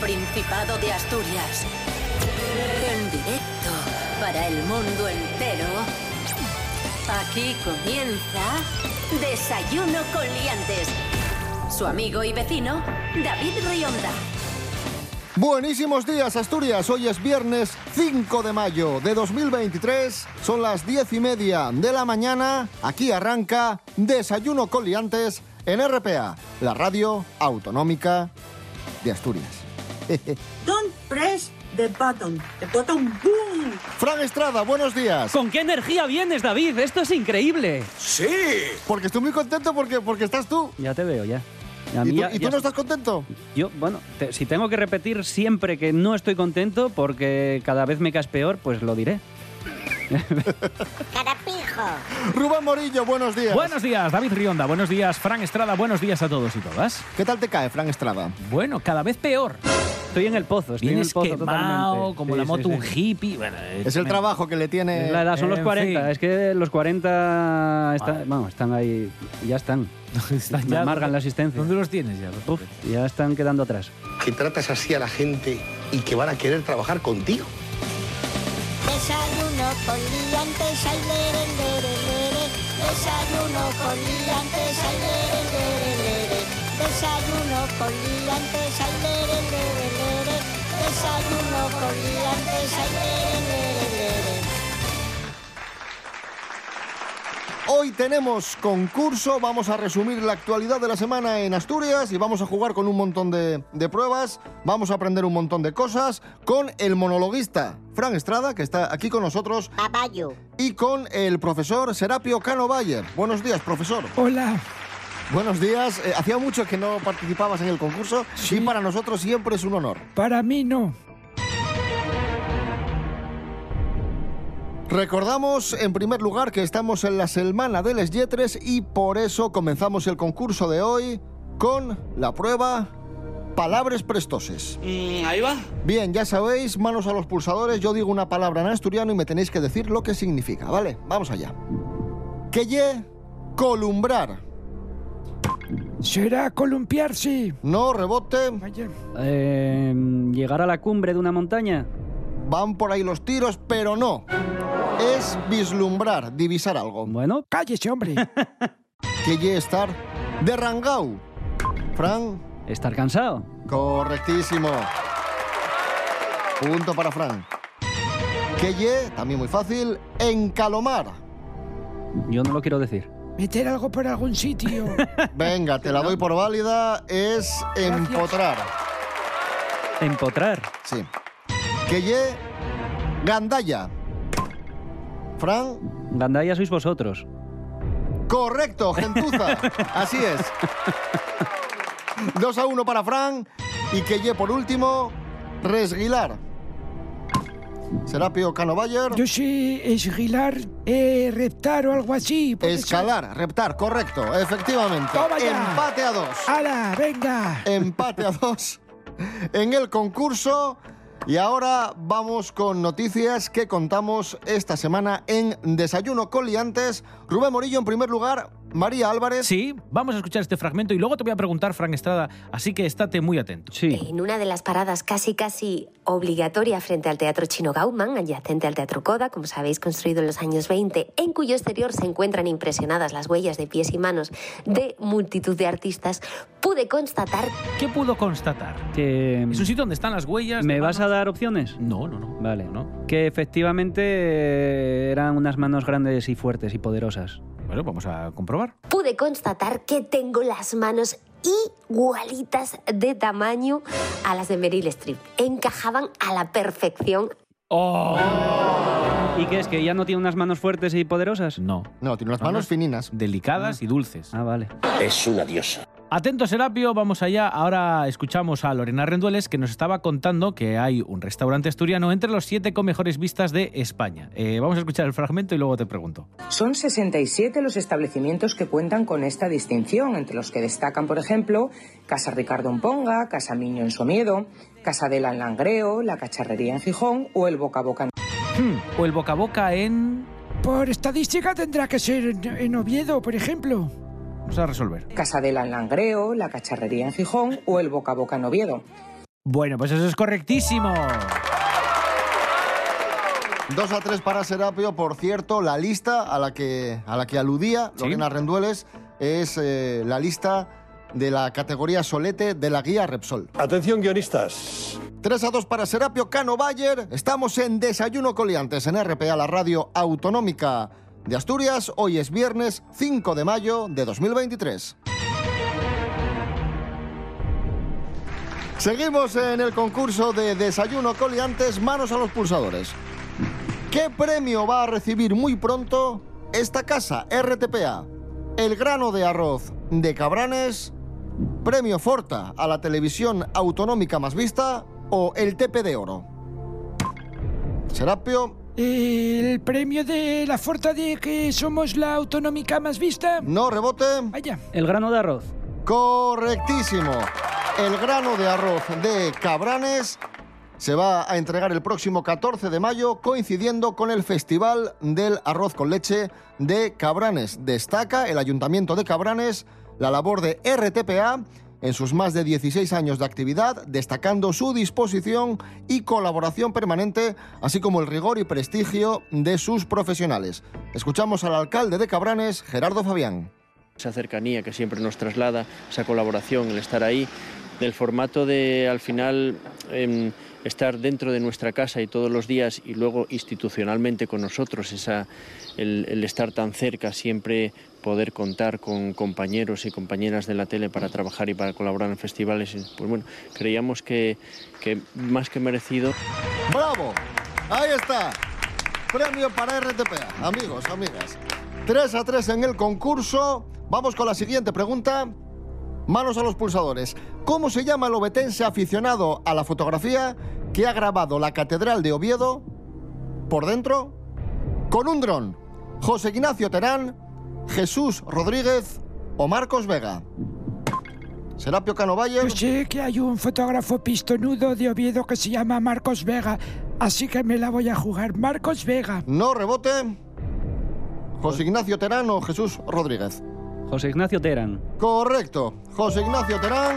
Principado de Asturias. En directo para el mundo entero. Aquí comienza Desayuno con Liantes. Su amigo y vecino, David Rionda. Buenísimos días, Asturias. Hoy es viernes 5 de mayo de 2023. Son las 10 y media de la mañana. Aquí arranca Desayuno con Liantes en RPA, la radio autonómica de Asturias. Don't press the button. The button boom. Fran Estrada, buenos días. ¿Con qué energía vienes, David? Esto es increíble. ¡Sí! Porque estoy muy contento porque, porque estás tú. Ya te veo, ya. A ¿Y tú, ya- y tú ya- no estás contento? Yo, bueno, te- si tengo que repetir siempre que no estoy contento porque cada vez me caes peor, pues lo diré. Rubén Morillo, buenos días. Buenos días, David Rionda. Buenos días, Fran Estrada. Buenos días a todos y todas. ¿Qué tal te cae, Fran Estrada? Bueno, cada vez peor. Estoy en el pozo, estoy Vienes en el pozo quemado, totalmente. como Sí, la moto sí. un hippie. Bueno, Es el me- trabajo que le tiene... La edad, son los En 40. fin. Es que los 40 está- Vale. vamos, están ahí, ya están. Están Me ya- amargan la asistencia. ¿Dónde los tienes ya? los Uf, ya están quedando atrás. Que tratas así a la gente y que van a querer trabajar contigo. Desayuno con liantes, ay, lere, lere, lere. Desayuno con liantes, ay, lere, lere, lere. Desayuno con liantes, ay, lere, lere, lere. Desayuno con liantes, ay, lere, lere, lere. Hoy tenemos concurso, vamos a resumir la actualidad de la semana en Asturias y vamos a jugar con un montón de, de pruebas, vamos a aprender un montón de cosas con el monologuista Fran Estrada, que está aquí con nosotros, Babayo. y con el profesor Serapio Cano Bayer. Buenos días, profesor. Hola, Buenos días. Eh, hacía mucho que no participabas en el concurso y para nosotros siempre es un honor. para mí no. Recordamos en primer lugar que estamos en la Selmana de les Yetres y por eso comenzamos el concurso de hoy con la prueba Palabras prestoses. ahí va. Bien, ya sabéis, manos a los pulsadores, yo digo una palabra en asturiano y me tenéis que decir lo que significa, ¿vale? Vamos allá. Que ye columbrar. Será columpiarse. No rebote, Vaya, Eh, llegar a la cumbre de una montaña. van por ahí los tiros, pero no. Es vislumbrar, divisar algo. Bueno, cállese, hombre. Que ye estar derrangau. Fran, estar cansado. Correctísimo. Punto para Fran. Que ye, también muy fácil, encalomar. Yo no lo quiero decir. Meter algo por algún sitio. Venga, te la doy por válida, es empotrar. Empotrar. Sí. Que ye, gandalla. Fran, Gandaya sois vosotros. correcto, gentuza. Así es. 2 a 1 para Fran. Y que ye, por último, resguilar. Serapio Cano Bayer. Yo sé esguilar, eh, reptar o algo así. Escalar, reptar, correcto, efectivamente. Toma ya. Empate a dos. ¡Hala, venga! Empate a dos en el concurso. Y ahora vamos con noticias que contamos esta semana en Desayuno con Liantes. Rubén Morillo en primer lugar, María Álvarez. Sí, vamos a escuchar este fragmento y luego te voy a preguntar, Fran Estrada, así que estate muy atento. Sí. En una de las paradas casi casi obligatoria frente al Teatro Chino Gauman, adyacente al Teatro Coda, como sabéis, construido en los años 20, en cuyo exterior se encuentran impresionadas las huellas de pies y manos de multitud de artistas, pude constatar ¿Qué pudo constatar? Que... ¿Es un sitio donde están las huellas? ¿Me vas a dar opciones? No, no, no. Vale. No. Que efectivamente eran unas manos grandes y fuertes y poderosas. Bueno, vamos a comprobar. Pude constatar que tengo las manos igualitas de tamaño a las de Meryl Streep. Encajaban a la perfección. ¿Y qué es? ¿Que ya no tiene unas manos fuertes y poderosas? No. No, tiene unas manos Manos fininas. Delicadas y dulces. Ah, vale. Es una diosa. Atento, Serapio, vamos allá. Ahora escuchamos a Lorena Rendueles que nos estaba contando que hay un restaurante asturiano entre los siete con mejores vistas de España. Eh, vamos a escuchar el fragmento y luego te pregunto. Son 67 los establecimientos que cuentan con esta distinción, entre los que destacan, por ejemplo, Casa Ricardo en Ponga, Casa Miño en Somiedo, Casa Dela en Langreo, La Cacharrería en Gijón o el Boca a Boca en Hmm, o el boca a boca en... Por estadística tendrá que ser en, en Oviedo, por ejemplo. Vamos a resolver. Casa Dela en Langreo, La Cacharrería en Gijón o el Boca a Boca en Oviedo. Bueno, pues eso es correctísimo. 2 a 3 para Serapio. Por cierto, la lista a la que, a la que aludía Sí. Lorena Rendueles es eh, la lista de la categoría Solete de la guía Repsol. Atención, guionistas. 3 a 2 para Serapio Cano Bayer. Estamos en Desayuno Coliantes en RPA, la radio autonómica de Asturias. Hoy es viernes 5 de mayo de 2023. Seguimos en el concurso de Desayuno Coliantes, manos a los pulsadores. ¿Qué premio va a recibir muy pronto esta casa RTPA? El grano de arroz de Cabranes, premio Forta a la televisión autonómica más vista o el TP de oro. Serapio, El premio de la Forta de que somos la autonómica más vista. no rebote. Vaya. El grano de arroz. Correctísimo. El grano de arroz de Cabranes se va a entregar el próximo 14 de mayo coincidiendo con el Festival del Arroz con Leche de Cabranes. Destaca el Ayuntamiento de Cabranes la labor de RTPA en sus más de 16 años de actividad, destacando su disposición y colaboración permanente, así como el rigor y prestigio de sus profesionales. Escuchamos al alcalde de Cabranes, Gerardo Fabián. esa cercanía que siempre nos traslada, esa colaboración, el estar ahí, del formato de al final em, estar dentro de nuestra casa y todos los días y luego institucionalmente con nosotros, esa, el, el estar tan cerca, siempre poder contar con compañeros y compañeras de la tele para trabajar y para colaborar en festivales, pues bueno, creíamos que, que más que merecido. ¡Bravo! Ahí está. Premio para RTPA. Amigos, amigas. 3 a 3 en el concurso. Vamos con la siguiente pregunta. Manos a los pulsadores. ¿Cómo se llama el obetense aficionado a la fotografía que ha grabado la Catedral de Oviedo por dentro con un dron? José Ignacio Terán, Jesús Rodríguez o Marcos Vega. Serapio Cano Bayer. Yo sé que hay un fotógrafo pistonudo de Oviedo que se llama Marcos Vega, así que me la voy a jugar. Marcos Vega. No rebote. José Ignacio Terán o Jesús Rodríguez. José Ignacio Terán. Correcto. José Ignacio Terán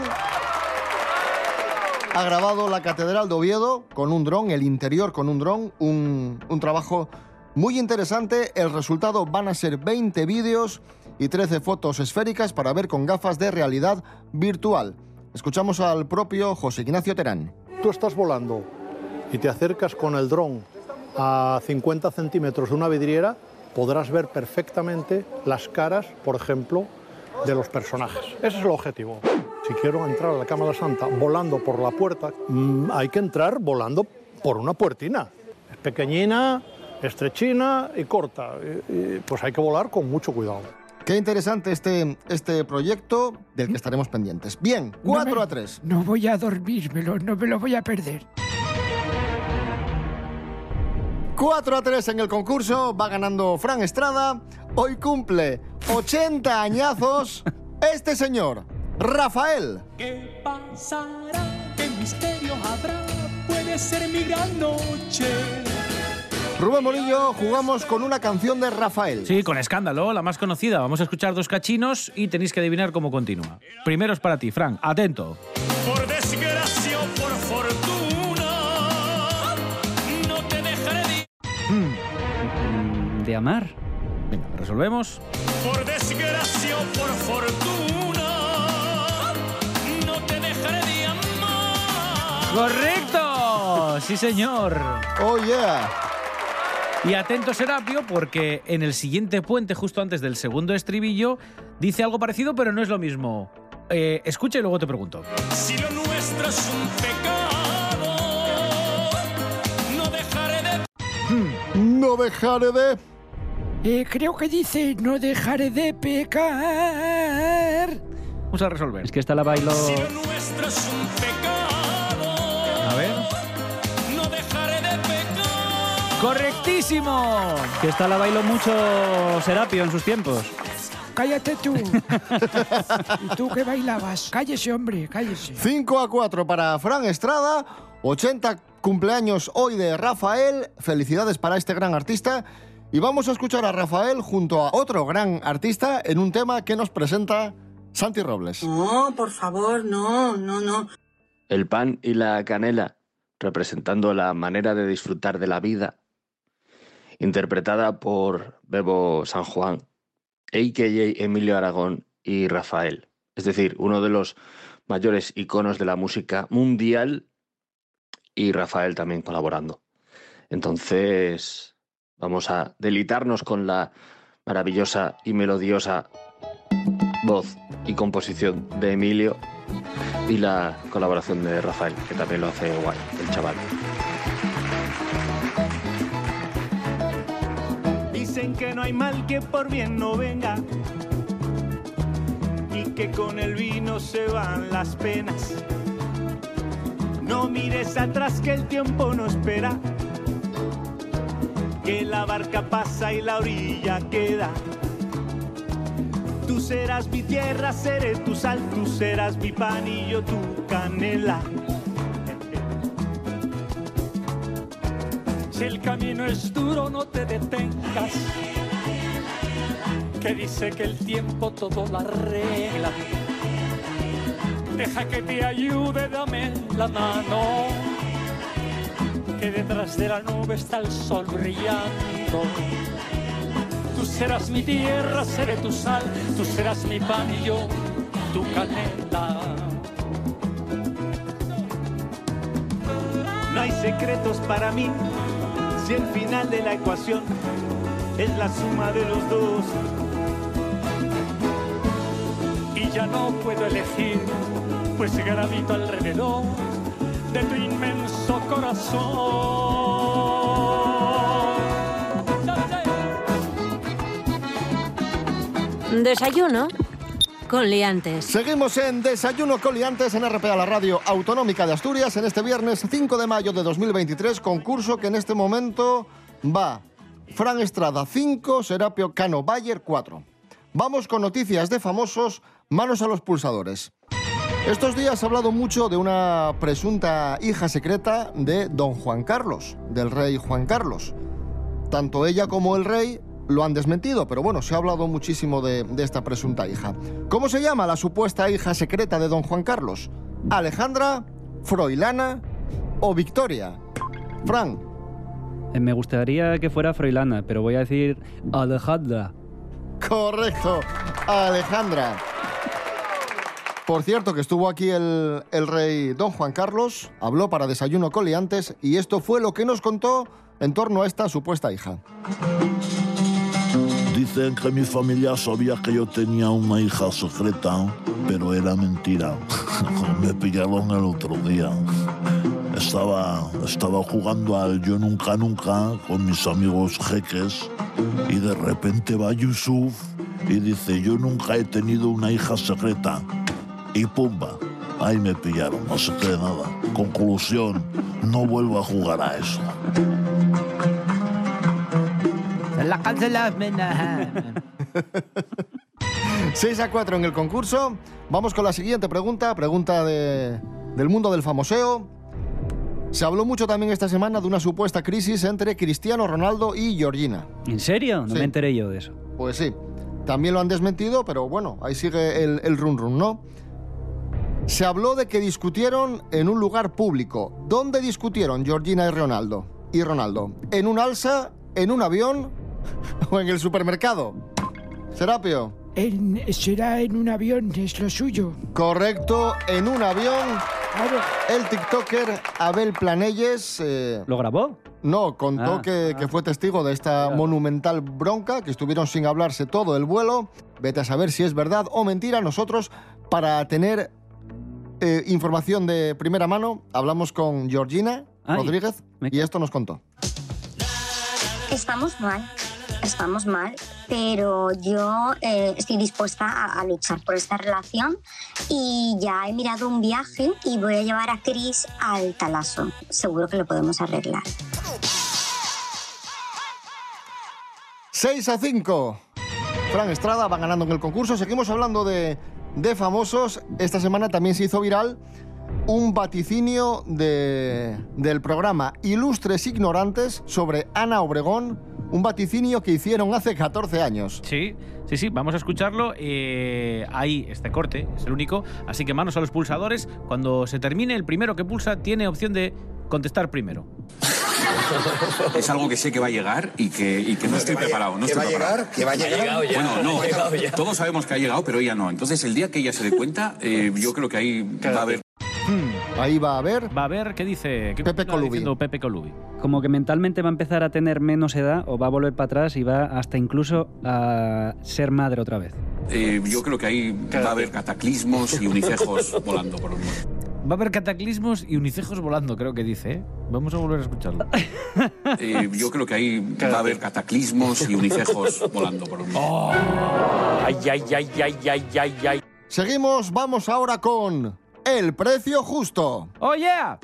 ha grabado la Catedral de Oviedo con un dron, el interior con un dron, un, un trabajo muy interesante. El resultado van a ser 20 vídeos y 13 fotos esféricas para ver con gafas de realidad virtual. Escuchamos al propio José Ignacio Terán. Tú estás volando y te acercas con el dron a 50 centímetros de una vidriera, podrás ver perfectamente las caras, por ejemplo, de los personajes. Ese es el objetivo. Si quiero entrar a la Cámara Santa volando por la puerta, mm, hay que entrar volando por una puertina. Es pequeñina, estrechina y corta. Y- y, pues hay que volar con mucho cuidado. Qué interesante este, este proyecto del que estaremos pendientes. Bien, 4 a 3. No voy a dormírmelo, no me lo voy a perder. 4 a 3 en el concurso, va ganando Fran Estrada. Hoy cumple 80 añazos este señor, Rafael. ¿Qué pasará? ¿Qué misterio habrá? Puede ser mi gran noche. Rubén Morillo, jugamos con una canción de Rafael. Sí, con escándalo, la más conocida. Vamos a escuchar dos cachinos y tenéis que adivinar cómo continúa. Primero es para ti, Fran. Atento. Por desgracia por fortuna, no te dejaré de... Mm, ¿De amar? Venga, resolvemos. Por desgracia por fortuna, no te dejaré de amar. ¡Correcto! Sí, señor. Oh, yeah. Y atento Serapio, porque en el siguiente puente, justo antes del segundo estribillo, dice algo parecido, pero no es lo mismo. Eh, escucha y luego te pregunto. Si lo nuestro es un pecado, no dejaré de... No dejaré de... Eh, creo que dice, no dejaré de pecar. Vamos a resolver. Es que esta la bailo... Si lo nuestro es un pecado, ¡Correctísimo! Que esta la bailo mucho Serapio en sus tiempos. Cállate tú. ¿Y tú que bailabas? Cállese, hombre, cállese. 5 a 4 para Fran Estrada. 80 cumpleaños hoy de Rafael. Felicidades para este gran artista. Y vamos a escuchar a Rafael junto a otro gran artista en un tema que nos presenta Santi Robles. No, por favor, no, no, no. El pan y la canela, representando la manera de disfrutar de la vida, interpretada por Bebo San Juan, a.k.a. Emilio Aragón y Rafael. Es decir, uno de los mayores iconos de la música mundial y Rafael también colaborando. Entonces, vamos a delitarnos con la maravillosa y melodiosa voz y composición de Emilio y la colaboración de Rafael, que también lo hace guay, el chaval. Que no hay mal que por bien no venga y que con el vino se van las penas. No mires atrás que el tiempo no espera, que la barca pasa y la orilla queda. Tú serás mi tierra, seré tu sal, tú serás mi pan y yo tu canela. El camino es duro, no te detengas. Que dice que el tiempo todo lo arregla. Deja que te ayude, dame la mano. Que detrás de la nube está el sol brillando. Tú serás mi tierra, seré tu sal, tú serás mi pan y yo tu canela. No hay secretos para mí si el final de la ecuación es la suma de los dos. Y ya no puedo elegir, pues gravito alrededor de tu inmenso corazón. Desayuno Seguimos en Desayuno con liantes en RPA, la radio autonómica de Asturias, en este viernes 5 de mayo de 2023, concurso que en este momento va Fran Estrada 5, Serapio Cano Bayer 4. Vamos con noticias de famosos, manos a los pulsadores. Estos días ha hablado mucho de una presunta hija secreta de don Juan Carlos, del rey Juan Carlos. Tanto ella como el rey lo han desmentido, pero bueno, se ha hablado muchísimo de, de, esta presunta hija. ¿Cómo se llama la supuesta hija secreta de don Juan Carlos? ¿Alejandra, Froilana o Victoria? Fran. Eh, Me gustaría que fuera Froilana, pero voy a decir Alejandra. Correcto, Alejandra. Por cierto, que estuvo aquí el, el rey don Juan Carlos, habló para Desayuno Coliantes y esto fue lo que nos contó en torno a esta supuesta hija. Dicen que mi familia sabía que yo tenía una hija secreta, pero era mentira. Me pillaron el otro día. Estaba, estaba jugando al Yo Nunca Nunca con mis amigos jeques y de repente va Yusuf y dice, yo nunca he tenido una hija secreta. Y pumba, ahí me pillaron, no se cree nada. Conclusión, no vuelvo a jugar a eso. La cancelas, mena. 6 a 4 en el concurso. Vamos con la siguiente pregunta, pregunta de, del mundo del famoseo. Se habló mucho también esta semana de una supuesta crisis entre Cristiano Ronaldo y Georgina. ¿En serio? No Sí. me enteré yo de eso. Pues sí, también lo han desmentido, pero bueno, ahí sigue el, el run run, ¿no? Se habló de que discutieron en un lugar público. ¿Dónde discutieron Georgina y Ronaldo? Y Ronaldo. ¿En un alza, en un avión o en el supermercado? Serapio. En- será en un avión, es lo suyo. Correcto, en un avión. El TikToker Abel Planelles. eh, ¿Lo grabó? No, contó Ah, que, que fue testigo de esta monumental bronca, que estuvieron sin hablarse todo el vuelo. Vete a saber si es verdad o mentira. Nosotros, para tener eh, información de primera mano, hablamos con Georgina Ay, Rodríguez y esto nos contó. Estamos mal, estamos mal, pero yo eh, estoy dispuesta a, luchar por esta relación y ya he mirado un viaje y voy a llevar a Chris al talaso. Seguro que lo podemos arreglar. 6 a 5. Fran Estrada va ganando en el concurso. Seguimos hablando de, de famosos. Esta semana también se hizo viral un vaticinio de- del programa Ilustres Ignorantes sobre Ana Obregón, un vaticinio que hicieron hace 14 años. Sí, sí, sí, vamos a escucharlo. Eh, ahí, este corte es el único. Así que manos a los pulsadores. Cuando se termine, el primero que pulsa tiene opción de contestar primero. Es algo que sé que va a llegar y que, y que no estoy preparado. No ¿Que estoy va a preparado. llegar? ¿Que va a llegar? Ha llegado ya. Bueno, no. Ha llegado ya. Todos sabemos que ha llegado, pero ella no. Entonces, el día que ella se dé cuenta, eh, yo creo que ahí va a haber. Ahí va a ver. Va a ver qué dice ¿qué Pepe Colubi. Pepe Colubi. Como que mentalmente va a empezar a tener menos edad o va a volver para atrás y va hasta incluso a ser madre otra vez. eh, yo creo que ahí va a haber cataclismos y unicejos volando por el mundo. Va a haber cataclismos y unicejos volando, creo que dice. ¿eh? Vamos a volver a escucharlo. Eh, yo creo que ahí va a haber cataclismos y unicejos volando por el mundo. Ay, ay, ay, ay, ay, ay, ay. Seguimos, vamos ahora con el precio justo. ¡Oh, yeah!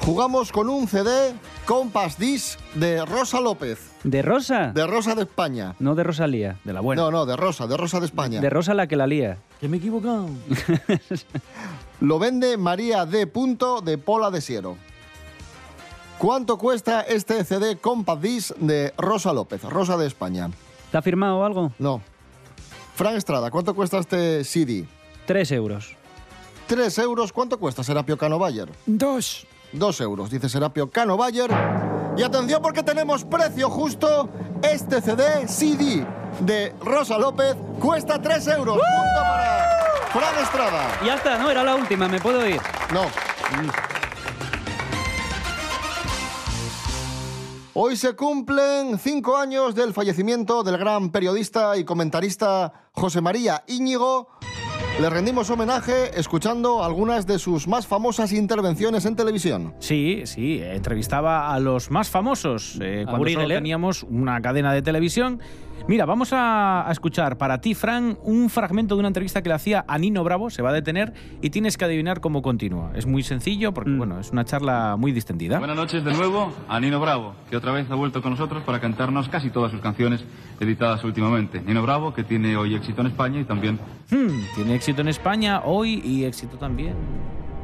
Jugamos con un CD Compass Disc de Rosa López. ¿De Rosa? De Rosa de España. No de Rosalía. De la buena. No, no, de Rosa, de Rosa de España. De Rosa la que la lía. Que me he equivocado. Lo vende María D. Punto de Pola de Siero. ¿Cuánto cuesta este CD Compass Disc de Rosa López, Rosa de España? ¿Te ha firmado algo? No. Fran Estrada, ¿cuánto cuesta este CD? Tres euros. Tres euros. ¿Cuánto cuesta Serapio Cano Bayer? Dos. Dos euros, dice Serapio Cano Bayer. Y atención porque tenemos precio justo. Este CD CD de Rosa López cuesta tres euros. Punto para Fran Estrada. Ya está, no, era la última, me puedo ir. No. Hoy se cumplen cinco años del fallecimiento del gran periodista y comentarista José María Íñigo. Le rendimos homenaje escuchando algunas de sus más famosas intervenciones en televisión. Sí, sí, eh, entrevistaba a los más famosos eh, cuando solo leer. teníamos una cadena de televisión. Mira, vamos a, a escuchar para ti, Fran, un fragmento de una entrevista que le hacía a Nino Bravo, se va a detener y tienes que adivinar cómo continúa. Es muy sencillo porque, bueno, es una charla muy distendida. Buenas noches de nuevo a Nino Bravo, que otra vez ha vuelto con nosotros para cantarnos casi todas sus canciones editadas últimamente. Nino Bravo, que tiene hoy éxito en España y también Hmm, tiene éxito en España hoy y éxito también.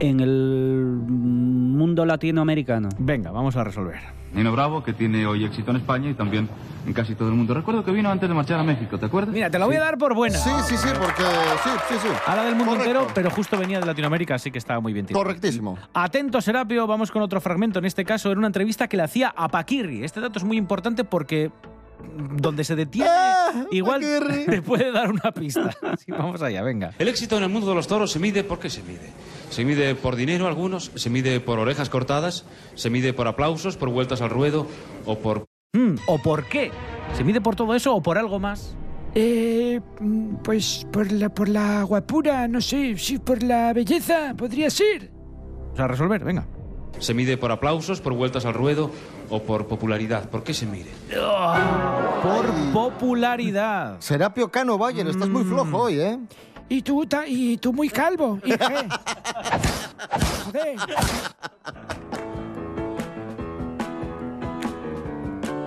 En el mundo latinoamericano. Venga, vamos a resolver. Nino Bravo, que tiene hoy éxito en España y también en casi todo el mundo. Recuerdo que vino antes de marchar a México, ¿te acuerdas? Mira, te la voy a dar por buena. Sí, sí, sí, porque sí, sí, sí. Ahora del mundo Correcto. entero, pero justo venía de Latinoamérica, así que estaba muy bien tirado. Correctísimo. Atento, Serapio, vamos con otro fragmento. En este caso, era una entrevista que le hacía a Paquirri. Este dato es muy importante porque donde se detiene, igual te puede dar una pista. Sí, vamos allá, venga. El éxito en el mundo de los toros se mide por qué se mide. Se mide por dinero algunos, se mide por orejas cortadas, se mide por aplausos, por vueltas al ruedo o por... Hmm, ¿O por qué? ¿Se mide por todo eso o por algo más? Eh, pues por la, por la guapura, no sé, sí, por la belleza, podría ser. O sea, resolver, venga. Se mide por aplausos, por vueltas al ruedo o por popularidad. ¿Por qué se mide? Por popularidad. Serapio Cano Bayer, estás muy flojo hoy, ¿eh? Y tú, ta- y tú muy calvo. ¿Y qué? Joder.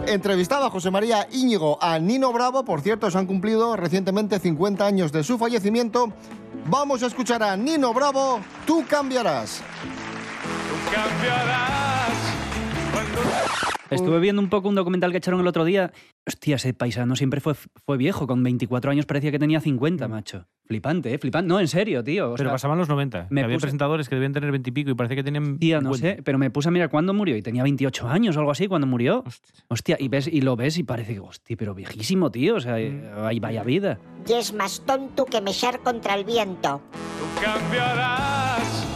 Entrevistaba José María Íñigo a Nino Bravo. Por cierto, se han cumplido recientemente 50 años de su fallecimiento. Vamos a escuchar a Nino Bravo. Tú cambiarás. Cambiarás cuando... Estuve viendo un poco un documental que echaron el otro día. Hostia, ese paisano siempre fue, fue viejo. Con 24 años parecía que tenía 50, macho. Flipante, ¿eh? Flipante. No, en serio, tío. O Pero sea, pasaban los 90. me había puse- presentadores que debían tener 20 y pico y parece que tenían. Tía, no 50. sé, pero me puse a mirar cuándo murió y tenía 28 años o algo así cuando murió. Hostia, y, ves, y lo ves y parece que, hostia, pero viejísimo, tío. O sea, Mm. ahí vaya vida. Y es más tonto que mechar contra el viento. Cambiarás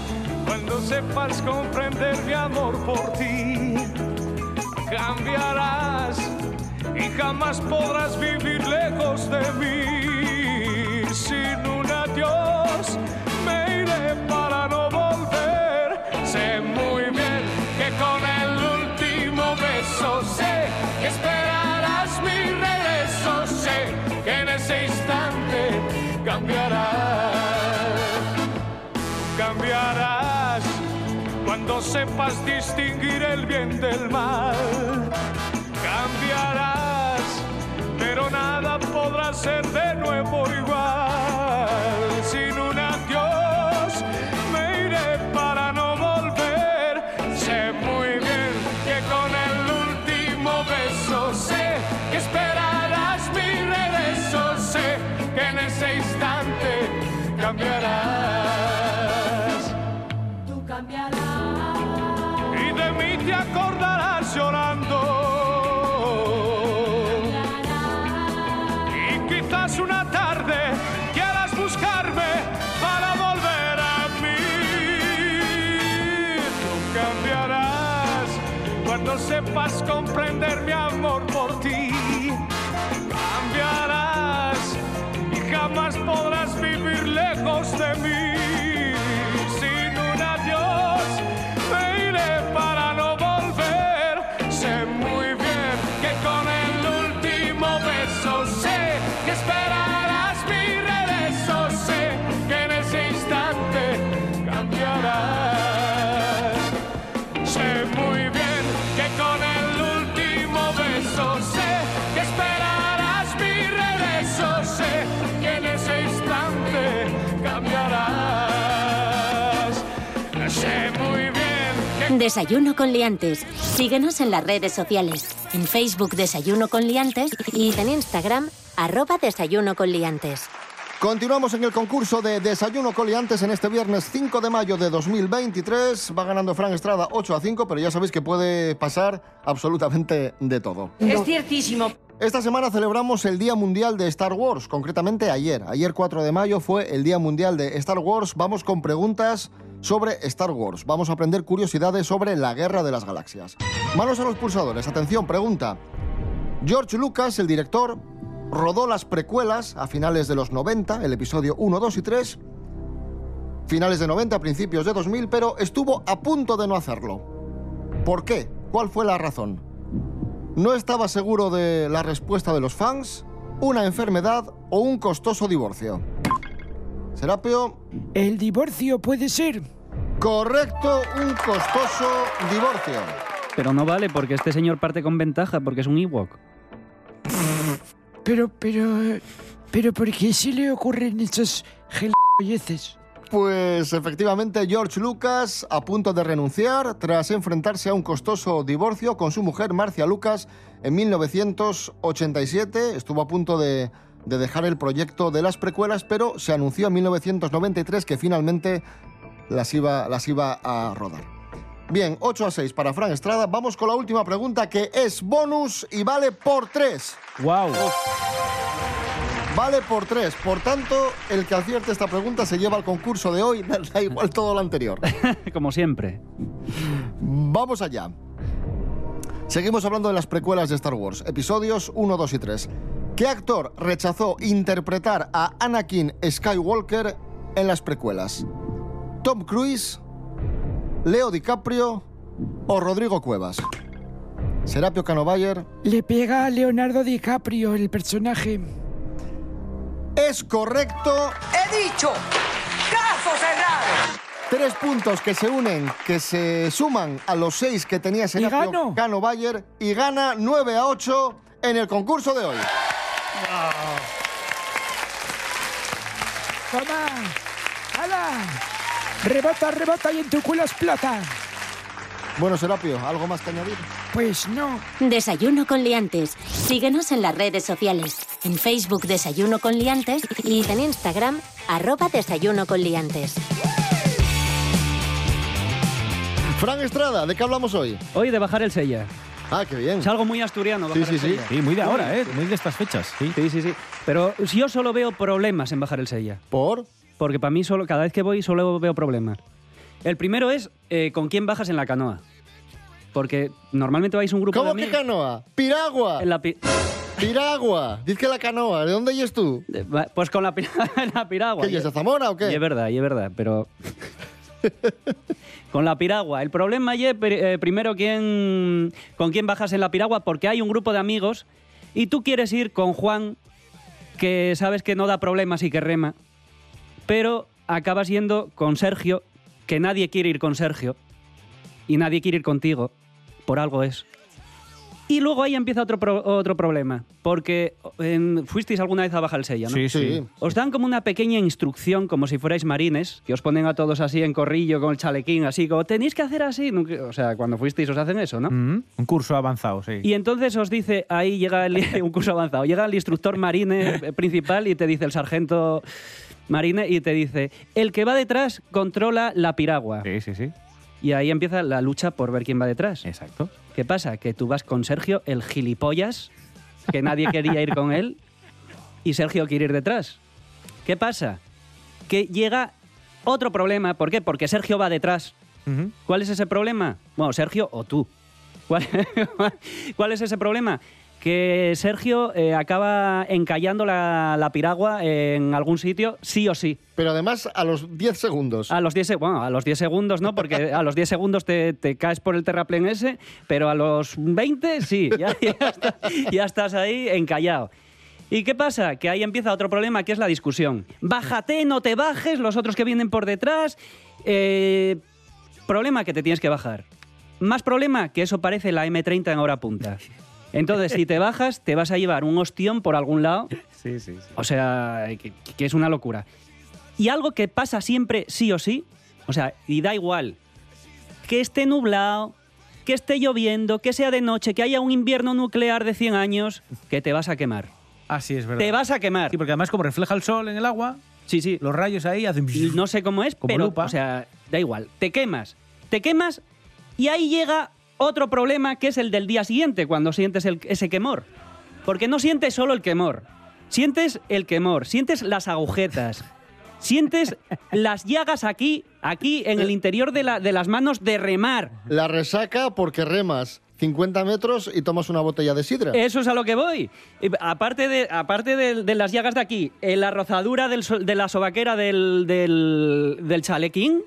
cuando sepas comprender mi amor por ti. Cambiarás y jamás podrás vivir lejos de mí. Sin un adiós me iré para no volver. Cuando sepas distinguir el bien del mal. Cambiarás, pero nada podrá ser de nuevo igual. Cuando sepas comprender mi amor por ti. Cambiarás y jamás podrás vivir lejos de mí. Desayuno con liantes. Síguenos en las redes sociales. En Facebook Desayuno con liantes y en Instagram arroba Desayuno con liantes. Continuamos en el concurso de Desayuno Coliantes en este viernes 5 de mayo de 2023. Va ganando Fran Estrada 8 a 5, pero ya sabéis que puede pasar absolutamente de todo. Es ciertísimo. Esta semana celebramos el Día Mundial de Star Wars, concretamente ayer. Ayer 4 de mayo fue el Día Mundial de Star Wars. Vamos con preguntas sobre Star Wars. Vamos a aprender curiosidades sobre la Guerra de las Galaxias. Manos a los pulsadores. Atención, pregunta. George Lucas, el director, rodó las precuelas a finales de los 90, el episodio 1, 2 y 3, finales de 90, principios de 2000, pero estuvo a punto de no hacerlo. ¿Por qué? ¿Cuál fue la razón? ¿No estaba seguro de la respuesta de los fans? ¿Una enfermedad o un costoso divorcio? Serapio. El divorcio puede ser. Correcto, un costoso divorcio. Pero no vale porque este señor parte con ventaja porque es un Ewok. Pero, pero, pero, ¿por qué se le ocurren esas gilipolleces? Pues efectivamente George Lucas a punto de renunciar tras enfrentarse a un costoso divorcio con su mujer Marcia Lucas en 1987. Estuvo a punto de, de dejar el proyecto de las precuelas, pero se anunció en 1993 que finalmente las iba, las iba a rodar. Bien, 8 a 6 para Fran Estrada. Vamos con la última pregunta que es bonus y vale por 3. ¡Wow! Vale por 3. Por tanto, el que acierte esta pregunta se lleva al concurso de hoy. Da igual todo lo anterior. Como siempre. Vamos allá. Seguimos hablando de las precuelas de Star Wars, episodios 1, 2 y 3. ¿Qué actor rechazó interpretar a Anakin Skywalker en las precuelas? ¿Tom Cruise, Leo DiCaprio o Rodrigo Cuevas? Serapio Canovayer. Le pega a Leonardo DiCaprio el personaje. Es correcto. He dicho, caso cerrado. Tres puntos que se unen, que se suman a los seis que tenía Serapio. Cano Bayer y gana 9 a 8 en el concurso de hoy. ¡Toma! ¡Hala! ¡Rebota, rebota y en tu culo explota! Bueno, Serapio, ¿algo más que añadir? Pues no. Desayuno con liantes. Síguenos en las redes sociales. En Facebook Desayuno con liantes y en Instagram arroba Desayuno con liantes. Fran Estrada, ¿de qué hablamos hoy? Hoy de bajar el sella. Ah, qué bien. Es algo muy asturiano Sí, bajar sí, el sí. sella. Sí, muy de ahora, ¿eh? Muy de estas fechas. Sí. Sí, sí, sí. Pero si yo solo veo problemas en bajar el sella. ¿Por? Porque para mí solo, cada vez que voy solo veo problemas. El primero es eh, con quién bajas en la canoa. Porque normalmente vais un grupo ¿Cómo de que amigos... canoa? ¡Piragua! En la pi- ¡Piragua! Diz que la canoa, ¿de dónde es tú? de- va- Pues con la, pi- la piragua. ¿Qué, y es de Zamora o Y qué? es verdad, y es verdad, pero... con la piragua. El problema es eh, primero quién, con quién bajas en la piragua, porque hay un grupo de amigos y tú quieres ir con Juan, que sabes que no da problemas y que rema, pero acabas yendo con Sergio, que nadie quiere ir con Sergio y nadie quiere ir contigo. Por algo es. Y luego ahí empieza otro, pro- otro problema, porque em, fuisteis alguna vez a bajar el Sella, ¿no? Sí, sí. Sí. Os dan como una pequeña instrucción, como si fuerais marines, que os ponen a todos así en corrillo con el chalequín, así como tenéis que hacer así. Nunca- O sea, cuando fuisteis os hacen eso, ¿no? Mm, Un curso avanzado, sí. Y entonces os dice, ahí llega el, un curso avanzado, llega el instructor marine eh, principal y te dice el sargento marine y te dice, el que va detrás controla la piragua. Sí, sí, sí. Y ahí empieza la lucha por ver quién va detrás. Exacto. ¿Qué pasa? Que tú vas con Sergio, el gilipollas, que nadie quería ir con él, y Sergio quiere ir detrás. ¿Qué pasa? Que llega otro problema. ¿Por qué? Porque Sergio va detrás. ¿Cuál es ese problema? Bueno, Sergio o tú. ¿Cuál, cuál es ese problema? Que Sergio eh, acaba encallando la, la piragua en algún sitio, sí o sí. Pero además a los 10 segundos. A los 10, se- bueno, a los 10 segundos no, porque a los 10 segundos te, te caes por el terraplén ese, pero a los 20 sí, ya, ya está- ya estás ahí encallado. ¿Y qué pasa? Que ahí empieza otro problema, que es la discusión. Bájate, no te bajes, los otros que vienen por detrás. eh, problema que te tienes que bajar. Más problema que eso parece la M30 en hora punta. Entonces, si te bajas, te vas a llevar un ostión por algún lado. Sí, sí, sí. O sea, que, que es una locura. Y algo que pasa siempre sí o sí, o sea, y da igual, que esté nublado, que esté lloviendo, que sea de noche, que haya un invierno nuclear de 100 años, que te vas a quemar. Así es verdad. Te vas a quemar. Sí, porque además como refleja el sol en el agua, sí, sí. los rayos ahí hacen... No sé cómo es, Como pero, lupa. o sea, da igual. Te quemas. Te quemas y ahí llega otro problema que es el del día siguiente, cuando sientes el- ese quemor. Porque no sientes solo el quemor. Sientes el quemor, sientes las agujetas, sientes las llagas aquí, aquí en el interior de, la- de las manos de remar. La resaca porque remas 50 metros y tomas una botella de sidra. Eso es a lo que voy. Aparte de, aparte de, de las llagas de aquí, en la rozadura del de la sobaquera del, del, del chalequín.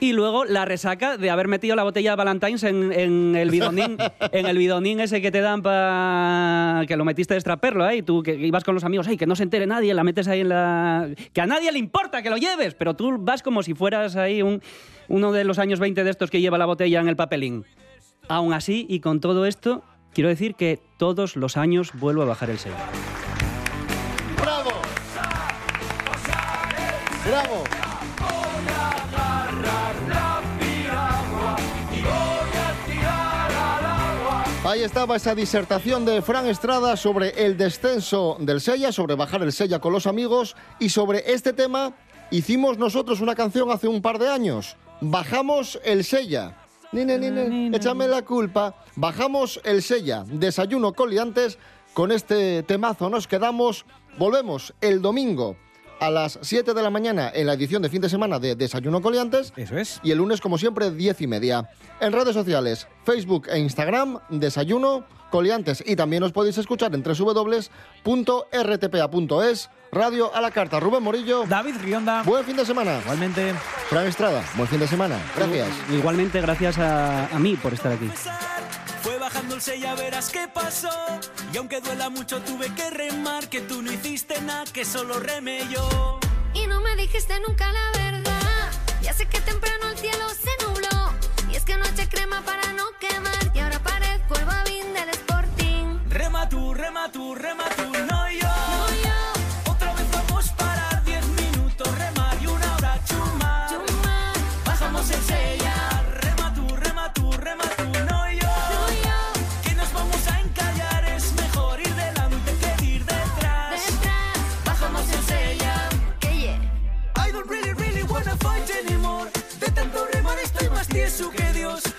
Y luego la resaca de haber metido la botella de Valentine's en, en el bidonín, en el bidonín ese que te dan para que lo metiste de extraperlo, ¿eh? Y tú que ibas con los amigos, ¡ay, que no se entere nadie! La metes ahí en la... Que a nadie le importa que lo lleves, pero tú vas como si fueras ahí un, uno de los años 20 de estos que lleva la botella en el papelín. Aún así, y con todo esto, quiero decir que todos los años vuelvo a bajar el sello. ¡Bravo! ¡Bravo! Ahí estaba esa disertación de Fran Estrada sobre el descenso del Sella, sobre bajar el Sella con los amigos y sobre este tema hicimos nosotros una canción hace un par de años. Bajamos el Sella. Nine, nine, échame la culpa. Bajamos el Sella. Desayuno con liantes. Con este temazo nos quedamos. Volvemos el domingo a las 7 de la mañana en la edición de fin de semana de Desayuno Coliantes. Eso es. Y el lunes, como siempre, 10 y media. En redes sociales, Facebook e Instagram, Desayuno Coliantes. Y también os podéis escuchar en www.rtpa.es. Radio a la carta. Rubén Morillo. David Rionda. Buen fin de semana. Igualmente. Fran Estrada. Buen fin de semana. Gracias. Igualmente, gracias a, a mí por estar aquí. Fue bajando el sello, ya verás qué pasó. Y aunque duela mucho, tuve que remar. Que tú no hiciste nada, que solo remé yo. Y no me dijiste nunca la verdad. Ya sé que temprano el cielo se nubló. Y es que noche crema para no quemar. Y ahora parezco el babín del Sporting. Rema tú, rema tú, rema tú, más tieso que Dios.